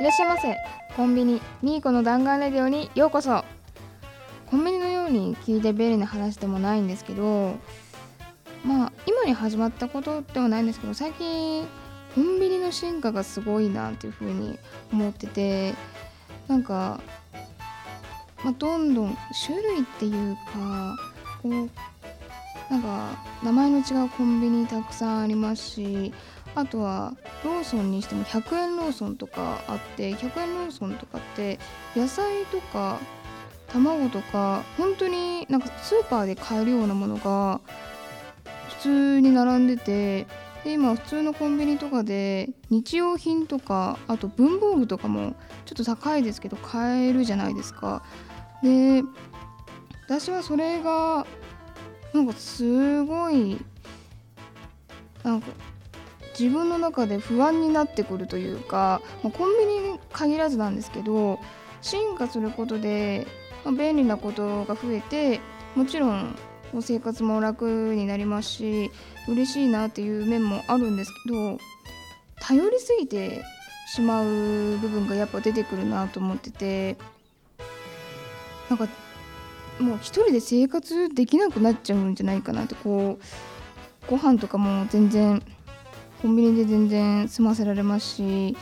いらっしゃいませ。コンビニミーコの弾丸レディオにようこそ。コンビニのように聞いて便利な話でもないんですけどまあ今に始まったことではないんですけど最近コンビニの進化がすごいなっていうふうに思っててなんか、まあ、どんどん種類っていうかこうなんか名前の違うコンビニたくさんありますしあとはローソンにしても100円ローソンとかあって100円ローソンとかって野菜とか卵とか本当になんかスーパーで買えるようなものが普通に並んでてで今普通のコンビニとかで日用品とかあと文房具とかもちょっと高いですけど買えるじゃないですか。で私はそれがなんかすごいなんか自分の中で不安になってくるというか、まあ、コンビニに限らずなんですけど進化することで、まあ、便利なことが増えてもちろん生活も楽になりますし嬉しいなっていう面もあるんですけど頼りすぎてしまう部分がやっぱ出てくるなと思っててなんかもう一人で生活できなくなっちゃうんじゃないかなってこうご飯とかも全然コンビニで全然済ませられますし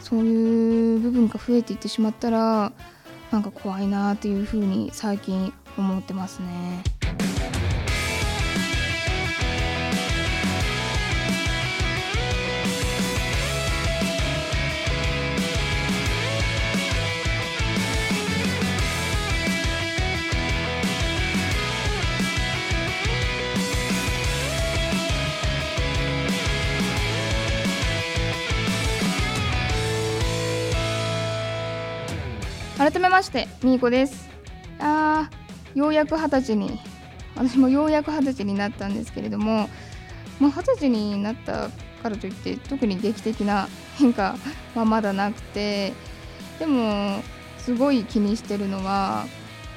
そういう部分が増えていってしまったらなんか怖いなっていうふうに最近思ってますね。改めましてみーこです。あーようやく二十歳に私もようやく二十歳になったんですけれども二十歳になったからといって特に劇的な変化はまだなくてでもすごい気にしてるのは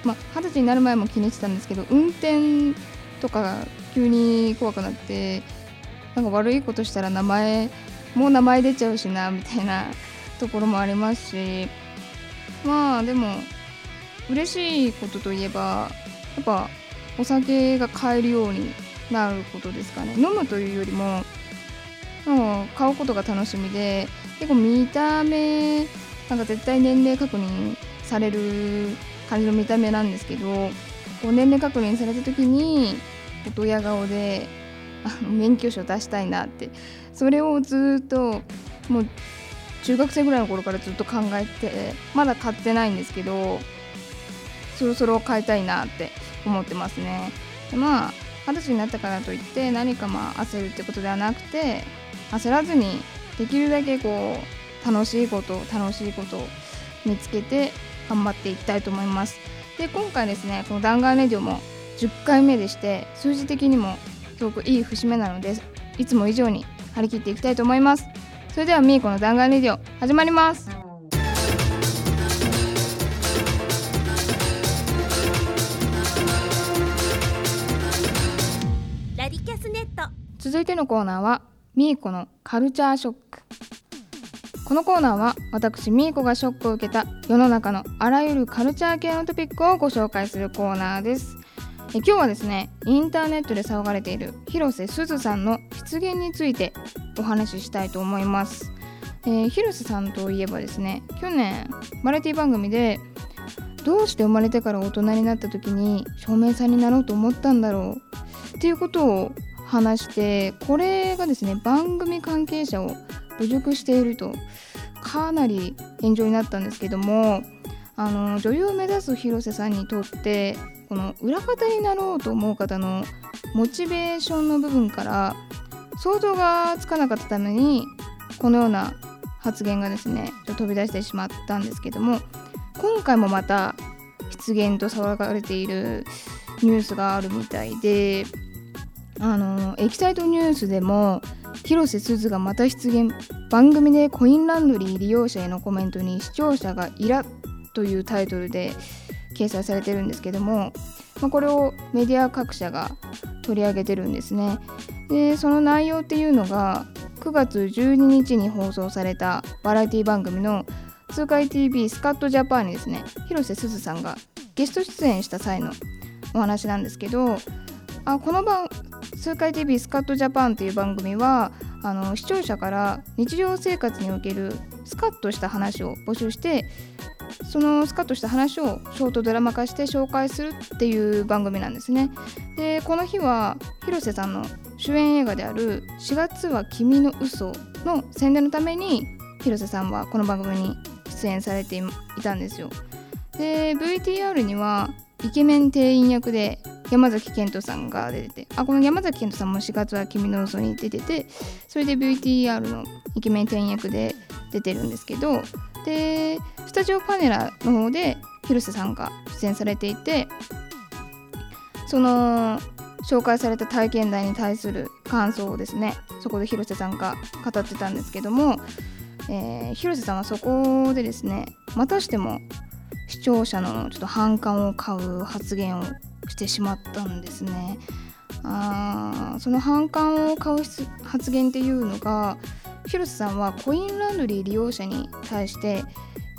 まあ二十歳になる前も気にしてたんですけど運転とか急に怖くなってなんか悪いことしたら名前もう名前出ちゃうしなみたいなところもありますしまあでも嬉しいことといえばやっぱお酒が買えるようになることですかね。飲むというよりももう買うことが楽しみで結構見た目なんか絶対年齢確認される感じの見た目なんですけどこう年齢確認された時にドヤ顔であの免許証出したいなってそれをずっともう中学生ぐらいの頃からずっと考えてまだ買ってないんですけどそろそろ買いたいなって思ってますね。でまあ二十歳になったからといって何かまあ焦るってことではなくて焦らずにできるだけこう楽しいこと楽しいことを見つけて頑張っていきたいと思います。で今回ですねこの弾丸レディオも10回目でして数字的にもすごくいい節目なのでいつも以上に張り切っていきたいと思います。それではみーこの弾丸レディオ始まります。ラディキャスネット。続いてのコーナーはみーこのカルチャーショック。このコーナーは私みーこがショックを受けた世の中のあらゆるカルチャー系のトピックをご紹介するコーナーですえ今日はですねインターネットで騒がれている広瀬すずさんの出現についてお話ししたいと思います、えー広瀬さんといえばですね去年バラエティ番組でどうして生まれてから大人になった時に照明さんになろうと思ったんだろうっていうことを話してこれがですね番組関係者を侮辱しているとかなり炎上になったんですけどもあの女優を目指す広瀬さんにとってこの裏方になろうと思う方のモチベーションの部分から想像がつかなかったためにこのような発言がですね飛び出してしまったんですけども今回もまた失言と騒がれているニュースがあるみたいであのエキサイトニュースでも広瀬すずがまた出現番組でコインランドリー利用者へのコメントに視聴者がイラというタイトルで掲載されてるんですけども、まあ、これをメディア各社が取り上げてるんですね。でその内容っていうのが9月12日に放送されたバラエティ番組の通海 TV スカットジャパンにですね広瀬すずさんがゲスト出演した際のお話なんですけどあこの番通海 TV スカットジャパンという番組はあの視聴者から日常生活におけるスカッとした話を募集してそのスカッとした話をショートドラマ化して紹介するっていう番組なんですね。でこの日は広瀬さんの主演映画である「4月は君の嘘の宣伝のために広瀬さんはこの番組に出演されていたんですよ。で VTR にはイケメン店員役で山崎賢人さんが出ててあこの山崎賢人さんも4月は君の嘘に出ててそれで VTR のイケメン店員役で出てるんですけどでスタジオパネラの方で広瀬さんが出演されていてその紹介された体験談に対する感想をですねそこで広瀬さんが語ってたんですけども、えー、広瀬さんはそこでですねまたしても視聴者のちょっと反感を買う発言をしてしまったんですね。あその反感を買う発言っていうのが広瀬さんはコインランドリー利用者に対して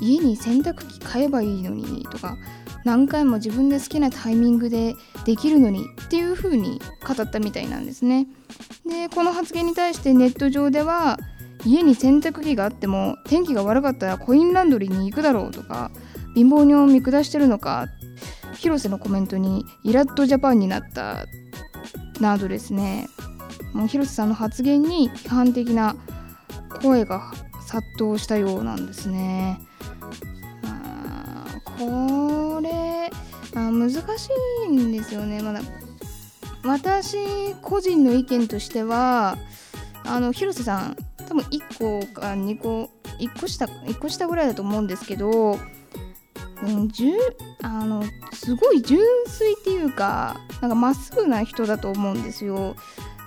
家に洗濯機買えばいいのにとか何回も自分で好きなタイミングでできるのにっていう風に語ったみたいなんですね。でこの発言に対してネット上では家に洗濯機があっても天気が悪かったらコインランドリーに行くだろうとか貧乏人を見下してるのか広瀬のコメントにイラッとジャパンになったなどですねもう広瀬さんの発言に批判的な声が殺到したようなんですね。これあ難しいんですよねまだ私個人の意見としてはあの広瀬さん多分1個か2個1個下1個下ぐらいだと思うんですけど、うん、あのすごい純粋っていうかなんかまっすぐな人だと思うんですよ。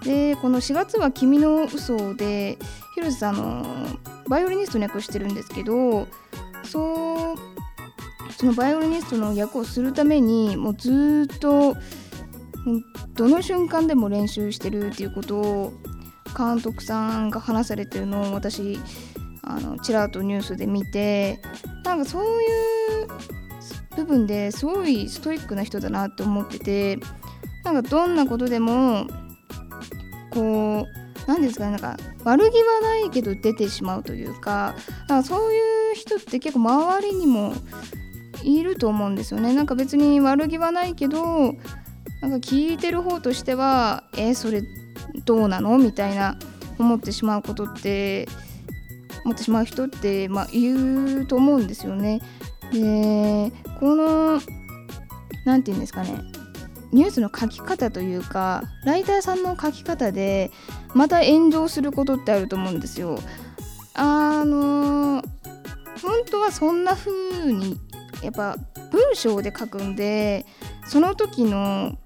でこの4月は君の嘘で広瀬さんのバイオリニストに訳してるんですけどそうそのバイオリニストの役をするためにもうずっとどの瞬間でも練習してるっていうことを監督さんが話されてるのを私あのちらっとニュースで見てなんかそういう部分ですごいストイックな人だなって思っててなんかどんなことでもこう何ですかねなんか悪気はないけど出てしまうというかかそういう人って結構周りにもいると思うんですよねなんか別に悪気はないけどなんか聞いてる方としてはえー、それどうなのみたいな思ってしまうことって思ってしまう人って、まあ、いると思うんですよね。でこの何て言うんですかねニュースの書き方というかライターさんの書き方でまた炎上することってあると思うんですよ。あの本当はそんな風にやっぱ文章で書くんでその時の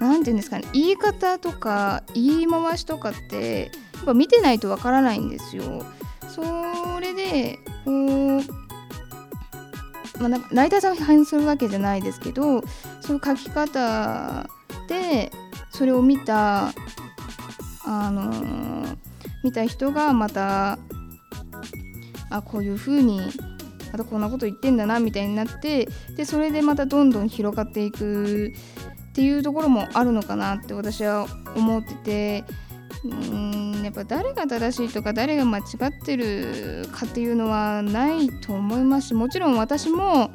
何て言うんですかね言い方とか言い回しとかってやっぱ見てないとわからないんですよ。それでこうまあ、なんかライターさんを批判するわけじゃないですけどその書き方でそれを見たあのー、見た人がまたあこういう風にまたこんなこと言ってんだなみたいになってでそれでまたどんどん広がっていくっていうところもあるのかなって私は思っててうんやっぱ誰が正しいとか誰が間違ってるかっていうのはないと思いますしもちろん私も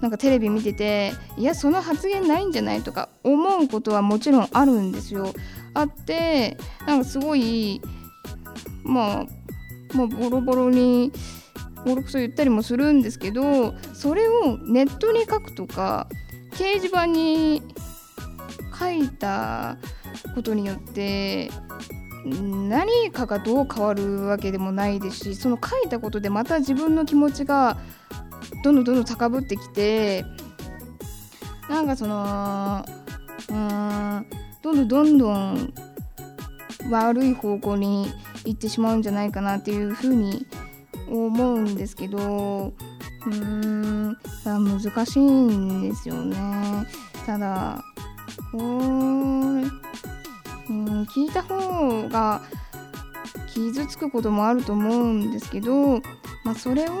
なんかテレビ見てていやその発言ないんじゃないとか思うことはもちろんあるんですよ。あってなんかすごいまあもうボロボロにボロクソ言ったりもするんですけどそれをネットに書くとか掲示板に書いたことによって何かがどう変わるわけでもないですしその書いたことでまた自分の気持ちがどんどんどんどん高ぶってきてなんかそのうんどんどんどんどん悪い方向に行ってしまうんじゃないかなっていうふうに思うんですけどうーん難しいんですよね。ただこれうん聞いた方が傷つくこともあると思うんですけど、まあ、それを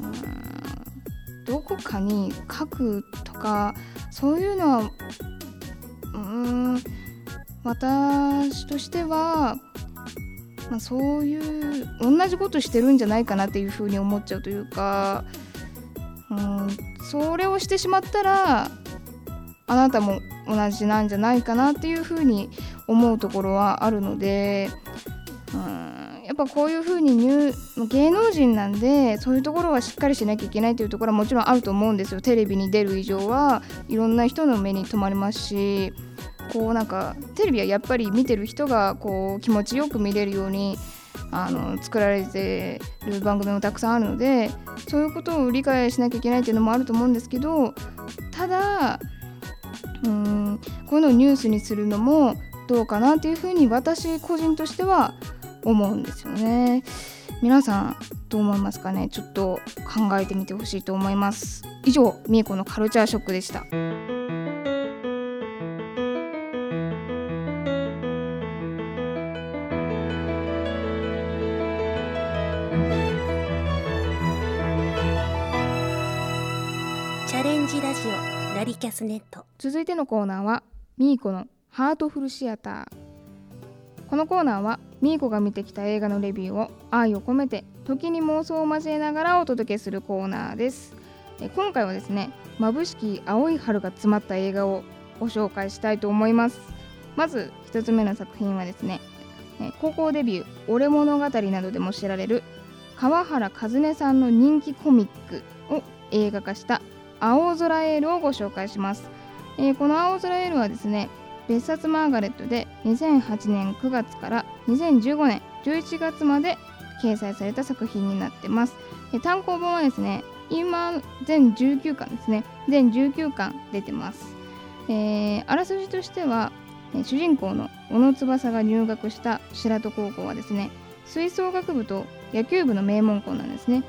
うんどこかに書くとかそういうのはうん私としては、まあ、そういう同じことしてるんじゃないかなっていうふうに思っちゃうというか、うん、それをしてしまったらあなたも同じなんじゃないかなっていうふうに思うところはあるので、うん、やっぱこういうふうに芸能人なんでそういうところはしっかりしなきゃいけないというところはもちろんあると思うんですよ。テレビに出る以上はいろんな人の目に留まりますしこうなんかテレビはやっぱり見てる人がこう気持ちよく見れるようにあの作られてる番組もたくさんあるのでそういうことを理解しなきゃいけないっていうのもあると思うんですけどただうんこういうのをニュースにするのもどうかなっていうふうに私個人としては思うんですよね。皆さんどう思いますかね？ちょっと考えてみてほしいと思います。以上、みえこのカルチャーショックでした。リキャスネット。続いてのコーナーはみーこのハートフルシアター。このコーナーはみーこが見てきた映画のレビューを愛を込めて時に妄想を交えながらお届けするコーナーです。え今回はですね眩しき青い春が詰まった映画をご紹介したいと思います。まず1つ目の作品はですね高校デビュー「俺物語」などでも知られる川原和音さんの人気コミックを映画化した「青空エール」をご紹介します、えー、この「青空エール」はですね別冊マーガレットで2008年9月から2015年11月まで掲載された作品になってます。え単行本はですね、今全19巻ですね、全19巻出てます。えー、あらすじとしては、主人公の小野翼が入学した白戸高校はですね、吹奏楽部と野球部の名門校なんですね。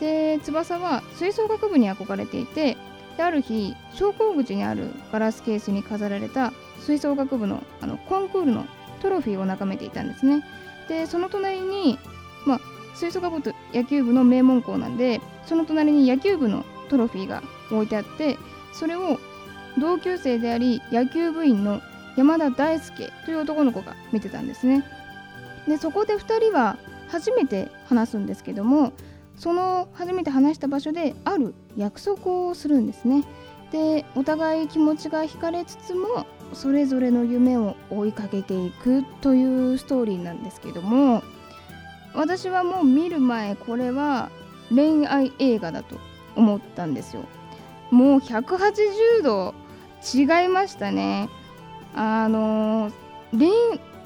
で、翼は吹奏楽部に憧れていて、である日昇降口にあるガラスケースに飾られた吹奏楽部のあのコンクールのトロフィーを眺めていたんですね。でその隣に、まあ、吹奏楽部と野球部の名門校なんでその隣に野球部のトロフィーが置いてあってそれを同級生であり野球部員の山田大輔という男の子が見てたんですね。でそこで2人は初めて話すんですけどもその初めて話した場所である約束をするんですね。でお互い気持ちが惹かれつつもそれぞれの夢を追いかけていくというストーリーなんですけども私はもう見る前これは恋愛映画だと思ったんですよ。もう180度違いましたね。あの恋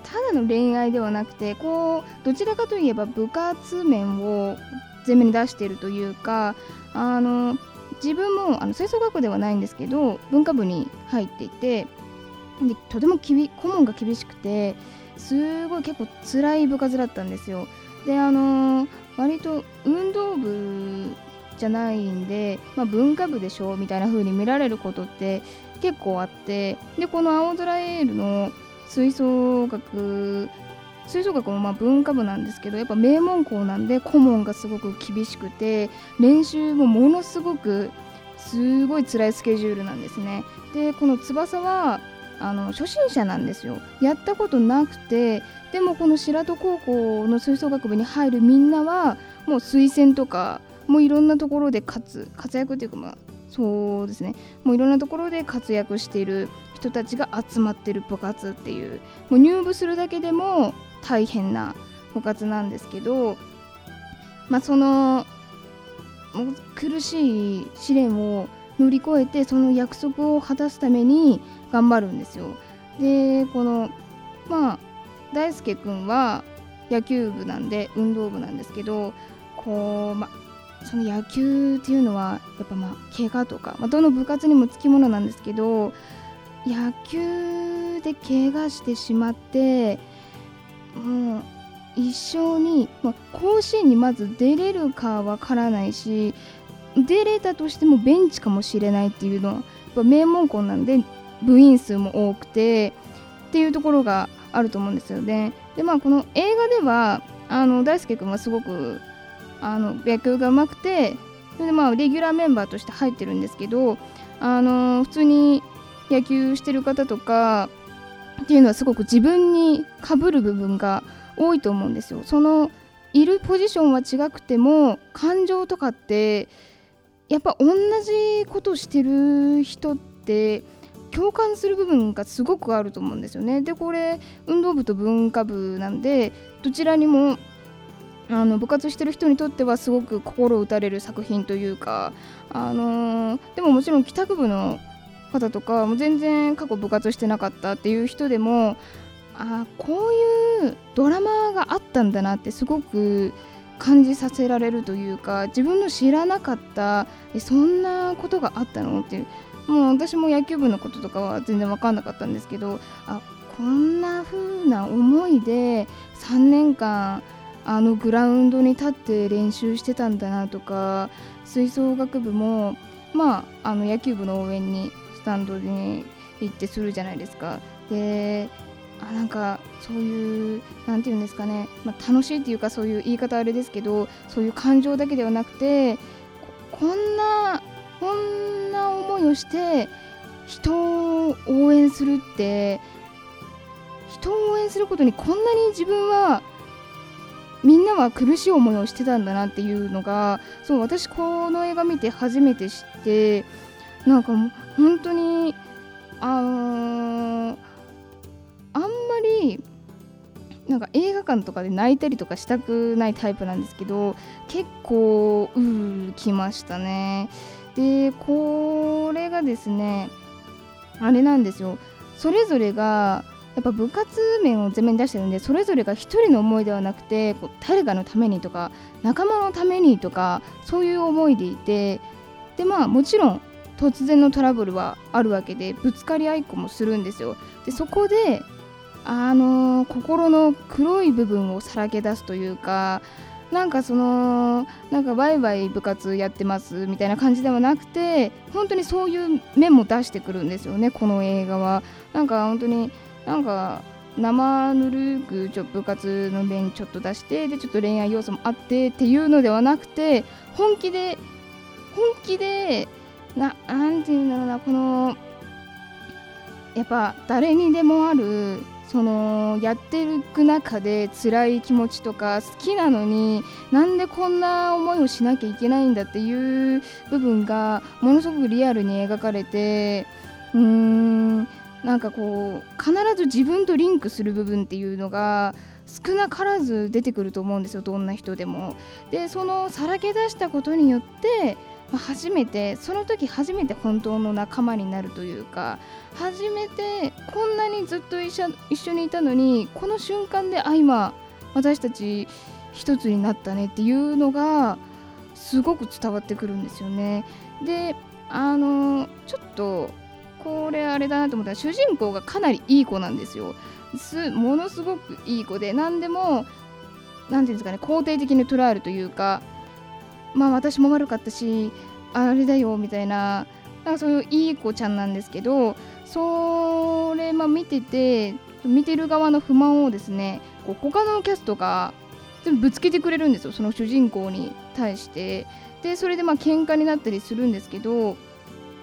ただの恋愛ではなくてこうどちらかといえば部活面を前面に出しているというかあの自分もあの吹奏楽ではないんですけど文化部に入っていてでとてもきび顧問が厳しくてすごい結構辛い部活だったんですよ。であの割と運動部じゃないんで、まあ、文化部でしょみたいな風に見られることって結構あってでこの青空エールの吹奏楽吹奏楽もまあ文化部なんですけどやっぱ名門校なんで顧問がすごく厳しくて練習もものすごくすごい辛いスケジュールなんですね。でこの翼はあの初心者なんですよやったことなくてでもこの白戸高校の吹奏楽部に入るみんなはもう推薦とかもういろんなところで活活躍っていうかまあそうですねもういろんなところで活躍している人たちが集まってる部活っていうもう入部するだけでも大変な部活なんですけどまあその苦しい試練を乗り越えてその約束を果たすために頑張るんですよ。でこのまあ大輔君は野球部なんで運動部なんですけどこうまその野球っていうのはやっぱまあ怪我とか、ま、どの部活にもつきものなんですけど野球で怪我してしまってもう一生に、まあ、甲子園にまず出れるかわからないし出れたとしてもベンチかもしれないっていうのは名門校なんで部員数も多くてっていうところがあると思うんですよね。でまあこの映画ではあの大輔君はすごくあの野球がうまくてそれでまあレギュラーメンバーとして入ってるんですけどあの普通に野球してる方とかっていうのはすごく自分にかぶる部分が多いと思うんですよ。そのいるポジションは違くても感情とかってやっぱ同じことしてる人って共感する部分がすごくあると思うんですよね。でこれ運動部と文化部なんでどちらにもあの部活してる人にとってはすごく心打たれる作品というか、あのー、でももちろん帰宅部の方とかもう全然過去部活してなかったっていう人でもあこういうドラマがあったんだなってすごく感じさせられるというか自分の知らなかったそんなことがあったのっていう。もう私も野球部のこととかは全然分かんなかったんですけどあこんな風な思いで3年間あのグラウンドに立って練習してたんだなとか吹奏楽部もまああの野球部の応援にスタンドに行ってするじゃないですか。であなんかそういう何て言うんですかね、まあ、楽しいっていうかそういう言い方あれですけどそういう感情だけではなくてこんなこんな思いをして人を応援するって人を応援することにこんなに自分はみんなは苦しい思いをしてたんだなっていうのがそう私この映画見て初めて知ってなんかもう本当にあのー、あんまりなんか映画館とかで泣いたりとかしたくないタイプなんですけど結構うーきましたね。でこれがですねあれなんですよ。それぞれがやっぱ部活面を前面に出してるんでそれぞれが一人の思いではなくてこう誰かのためにとか仲間のためにとかそういう思いでいてでまあもちろん突然のトラブルはあるわけでぶつかり合いっこもするんですよ。でそこであの、心の黒い部分をさらけ出すというかなんかそのなんかワイワイ部活やってますみたいな感じではなくて本当にそういう面も出してくるんですよねこの映画は。なんか本当になんか生ぬるくちょ部活の面ちょっと出してでちょっと恋愛要素もあってっていうのではなくて本気で本気でななんていうんだろうなこのやっぱ誰にでもあるそのやっていく中で辛い気持ちとか好きなのになんでこんな思いをしなきゃいけないんだっていう部分がものすごくリアルに描かれてうーんなんかこう必ず自分とリンクする部分っていうのが少なからず出てくると思うんですよどんな人でも。でそのさらけ出したことによって初めてその時初めて本当の仲間になるというか初めてこんなにずっと一緒一緒にいたのにこの瞬間であ今私たち一つになったねっていうのがすごく伝わってくるんですよね。であのちょっとこれあれだなと思ったら主人公がかなりいい子なんですよ。すものすごくいい子で何でも何て言うんですかね肯定的に捉えるというかまあ私も悪かったしあれだよみたいな。なんかそういういい子ちゃんなんですけどそれまあ見てて見てる側の不満をですねこう他のキャストがぶつけてくれるんですよ。その主人公に対して。でそれでまあ喧嘩になったりするんですけど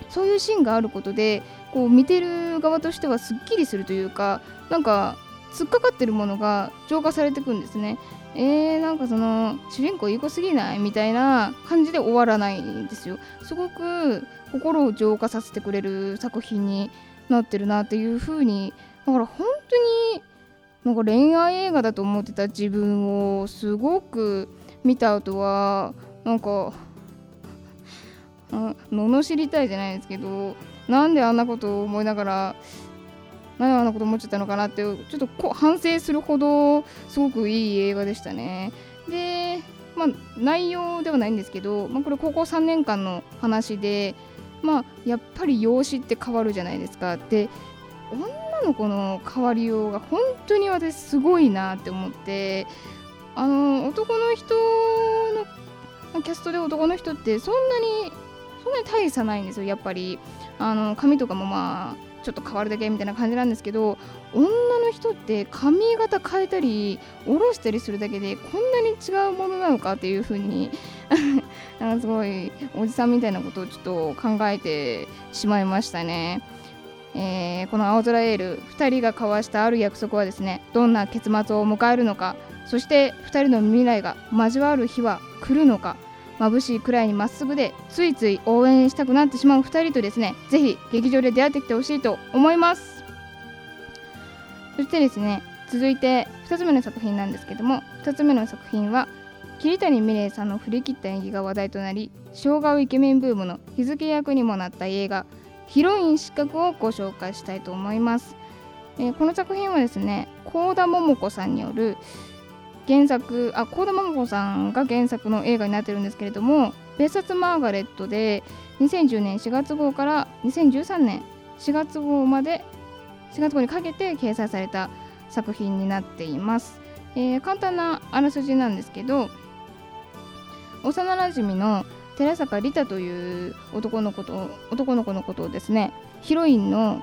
そういうシーンがあることでこう見てる側としてはすっきりするというかなんか突っかかってるものが浄化されていくんですね。えー、なんかその主人公いい子すぎないみたいな感じで終わらないんですよ。すごく心を浄化させてくれる作品になってるなっていう風にだから本当になんか恋愛映画だと思ってた自分をすごく見た後はなんか罵りたいじゃないですけどなんであんなことを思いながらなんであんなこと思っちゃったのかなってちょっとこ反省するほどすごくいい映画でしたね。で、まあ、内容ではないんですけど、まあ、これ高校3年間の話で、まあ、やっぱり容姿って変わるじゃないですか。で女の子の変わりようが本当に私すごいなって思ってあの男の人のキャストで男の人ってそんなにそんなに大差ないんですよやっぱりあの髪とかもまあちょっと変わるだけみたいな感じなんですけど女の人って髪型変えたり下ろしたりするだけでこんなに違うものなのかっていう風に なんかすごいおじさんみたいなことをちょっと考えてしまいましたね。えー、この青空エール2人が交わしたある約束はですねどんな結末を迎えるのかそして2人の未来が交わる日は来るのか眩しいくらいにまっすぐでついつい応援したくなってしまう2人とですねぜひ劇場で出会ってきてほしいと思います。そしてですね続いて2つ目の作品なんですけども2つ目の作品は桐谷美玲さんの振り切った演技が話題となり生姜イケメンブームの日付役にもなった映画ヒロイン失格をご紹介したいと思います、えー、この作品はですね幸田桃子さんによる原作あ幸田桃子さんが原作の映画になってるんですけれども別冊マーガレットで2010年4月号から2013年4月号まで4月号にかけて掲載された作品になっています、えー、簡単なあらすじなんですけど幼なじみの寺坂梨太という男の子と男の子のことをですねヒロインの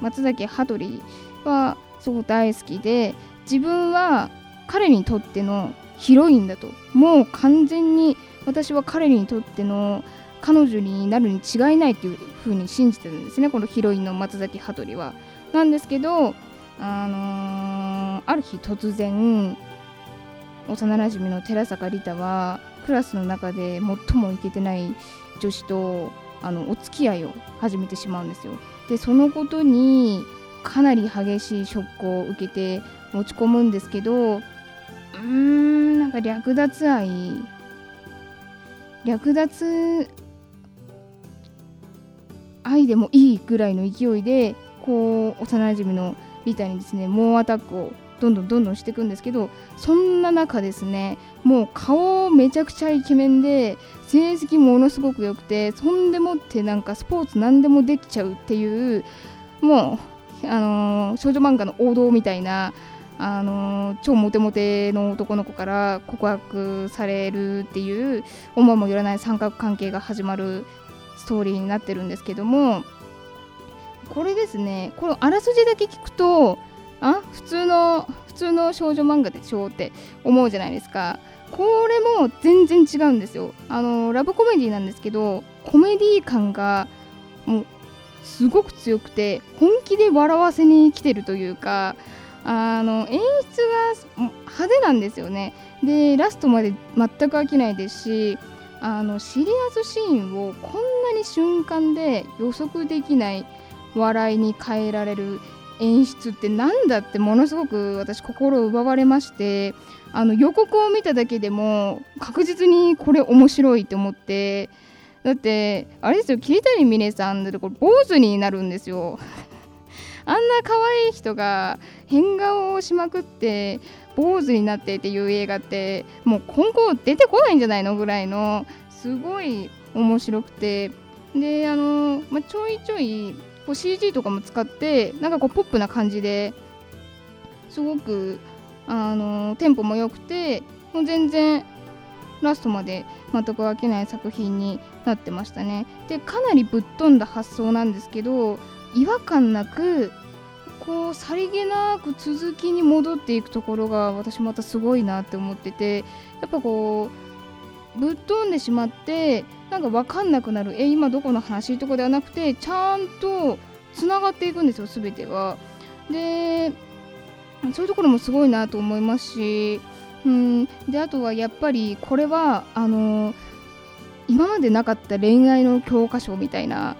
松崎羽鳥はすごく大好きで自分は彼にとってのヒロインだともう完全に私は彼にとっての彼女になるに違いないっていう風に信じてるんですねこのヒロインの松崎羽鳥は。なんですけどあのー、ある日突然幼なじみの寺坂梨太はクラスの中で最もイケてない女子とあのお付き合いを始めてしまうんですよ。でそのことにかなり激しいショックを受けて持ち込むんですけどうーんなんか略奪愛略奪愛でもいいぐらいの勢いでこう幼馴染のリタにですね猛アタックをどんどんどんどんしていくんですけどそんな中ですねもう顔めちゃくちゃイケメンで成績ものすごく良くてそんでもってなんかスポーツ何でもできちゃうっていうもう、あのー、少女漫画の王道みたいな、あの、超モテモテの男の子から告白されるっていう思いもよらない三角関係が始まるストーリーになってるんですけどもこれですねこのあらすじだけ聞くとあ普通の普通の少女漫画でしょって思うじゃないですか。これも全然違うんですよ。あのラブコメディなんですけどコメディ感がもうすごく強くて本気で笑わせに来てるというかあの演出が派手なんですよね。でラストまで全く飽きないですしあのシリアスシーンをこんなに瞬間で予測できない笑いに変えられる演出ってなんだってものすごく私心を奪われましてあの予告を見ただけでも確実にこれ面白いと思って。だってあれですよ桐谷美玲さんだとこれ坊主になるんですよ。あんな可愛い人が変顔をしまくって坊主になってっていう映画ってもう今後出てこないんじゃないのぐらいのすごい面白くて。であの、まあ、ちょいちょいこう CG とかも使ってなんかこうポップな感じですごくあのテンポも良くてもう全然ラストまで全く飽きない作品になってましたね。でかなりぶっ飛んだ発想なんですけど違和感なくこうさりげなく続きに戻っていくところが私またすごいなって思っててやっぱこうぶっ飛んでしまってなんか分かんなくなるえ今どこの話とかではなくてちゃんとつながっていくんですよ全てが。でそういうところもすごいなと思いますし、うん、であとはやっぱりこれはあの今までなかった恋愛の教科書みたいな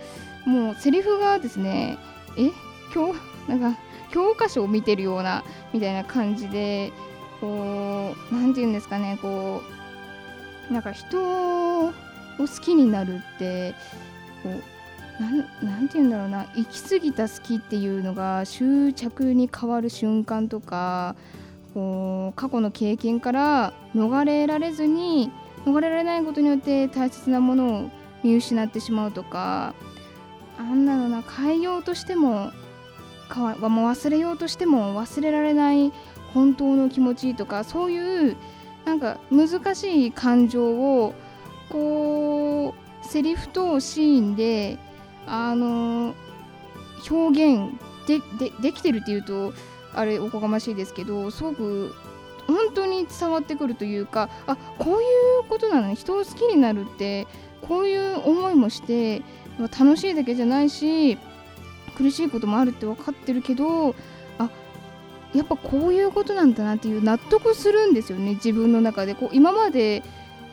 もうセリフがですねえ教なんか教科書を見てるようなみたいな感じでこう何て言うんですかねこうなんか人を好きになるってこうなんて言うんだろうな行き過ぎた好きっていうのが執着に変わる瞬間とかこう過去の経験から逃れられずに逃れられないことによって大切なものを見失ってしまうとかあんなのな変えようとしてもかわもう忘れようとしても忘れられない本当の気持ちとかそういうなんか難しい感情をこうセリフとシーンであの表現ででできてるっていうとあれおこがましいですけどすごく本当に伝わってくるというかあこういうことなのに人を好きになるってこういう思いもして楽しいだけじゃないし苦しいこともあるって分かってるけどあやっぱこういうことなんだなっていう納得するんですよね自分の中で。こう今まで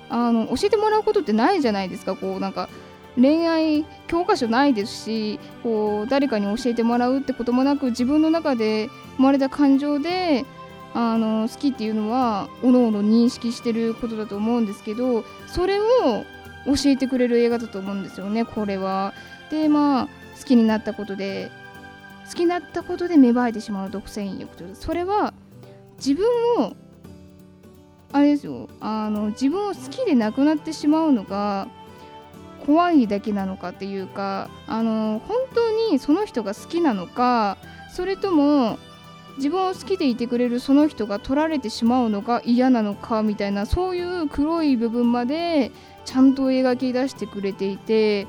あの教えてもらうことってないじゃないですか。こうなんか恋愛教科書ないですしこう誰かに教えてもらうってこともなく自分の中で生まれた感情であの好きっていうのはおのおの認識してることだと思うんですけどそれを教えてくれる映画だと思うんですよねこれは。でまあ好きになったことで好きになったことで芽生えてしまう独占欲というそれは自分をあれですよあの自分を好きでなくなってしまうのが怖いだけなのかっていうかあの本当にその人が好きなのかそれとも自分を好きでいてくれるその人が取られてしまうのが嫌なのかみたいなそういう黒い部分までちゃんと描き出してくれていて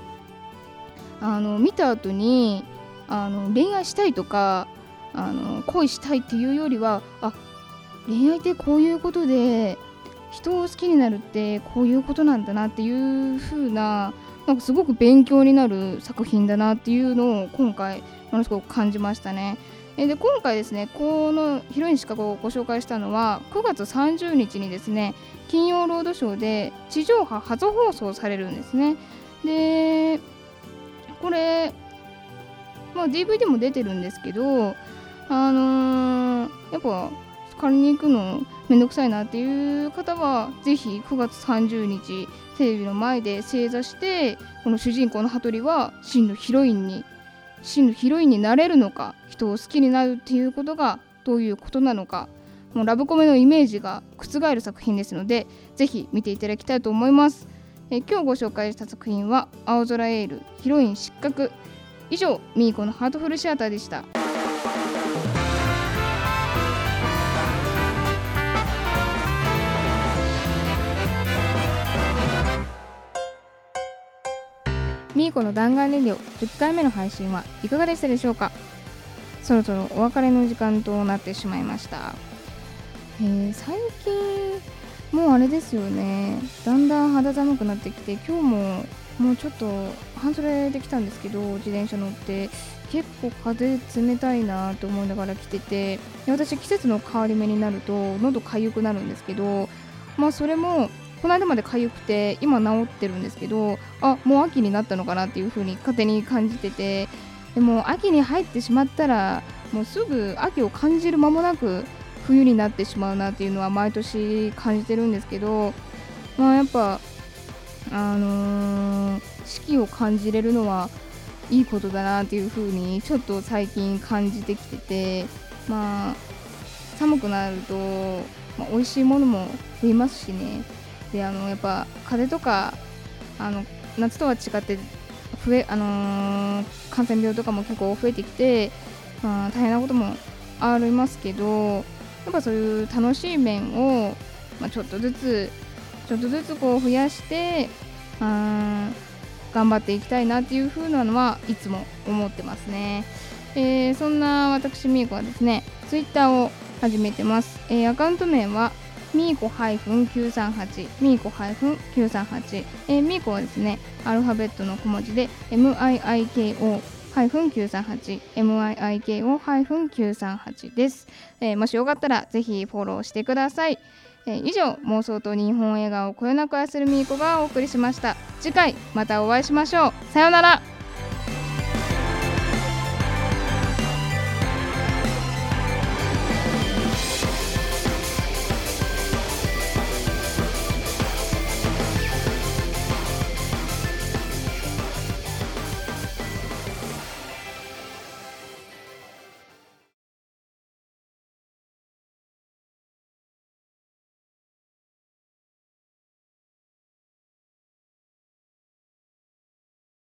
あの見た後にあの恋愛したいとかあの恋したいっていうよりはあ恋愛ってこういうことで人を好きになるってこういうことなんだなっていう風ななんかすごく勉強になる作品だなっていうのを今回ものすごく感じましたね。で今回ですねこのヒロインシカゴをご紹介したのは9月30日にですね金曜ロードショーで地上波初放送されるんですね。でこれ、まあ、DVD も出てるんですけどあのー、やっぱ借りに行くのめんどくさいなっていう方はぜひ9月30日テレビの前で正座してこの主人公の羽鳥は真のヒロインにヒロインになれるのか人を好きになるっていうことがどういうことなのかもうラブコメのイメージが覆る作品ですのでぜひ見ていただきたいと思います。え今日ご紹介した作品は青空エールヒロイン失格。以上ミーコのハートフルシアターでした。ミーコの弾丸レディオ10回目の配信はいかがでしたでしょうか？そろそろお別れの時間となってしまいました、えー、最近もうあれですよね。だんだん肌寒くなってきて今日ももうちょっと半袖で来たんですけど自転車乗って。結構風冷たいなと思いながら来てて私季節の変わり目になると喉かゆくなるんですけどまあそれもこの間まで痒くて今治ってるんですけどあもう秋になったのかなっていう風に勝手に感じててでも秋に入ってしまったらもうすぐ秋を感じる間もなく冬になってしまうなっていうのは毎年感じてるんですけどまあやっぱあのー、四季を感じれるのはいいことだなっていう風にちょっと最近感じてきててまあ寒くなると、まあ、美味しいものも増えますしね。であのやっぱ風邪とかあの夏とは違って増え、あのー、感染病とかも結構増えてきて、まあ、大変なこともありますけどやっぱそういう楽しい面を、まあ、ちょっとずつちょっとずつこう増やしてあ頑張っていきたいなっていう風なのはいつも思ってますね、えー、そんな私みーこはですねツイッターを始めてます、えー、アカウント名はミーコ -938 ミーコ938、えー、ミーコはですねアルファベットの小文字で MIIKO 938 MIIKO-938 です、えー、もしよかったらぜひフォローしてください、えー、以上妄想と日本映画をこよなく愛するミーコがお送りしました。次回またお会いしましょう。さようなら。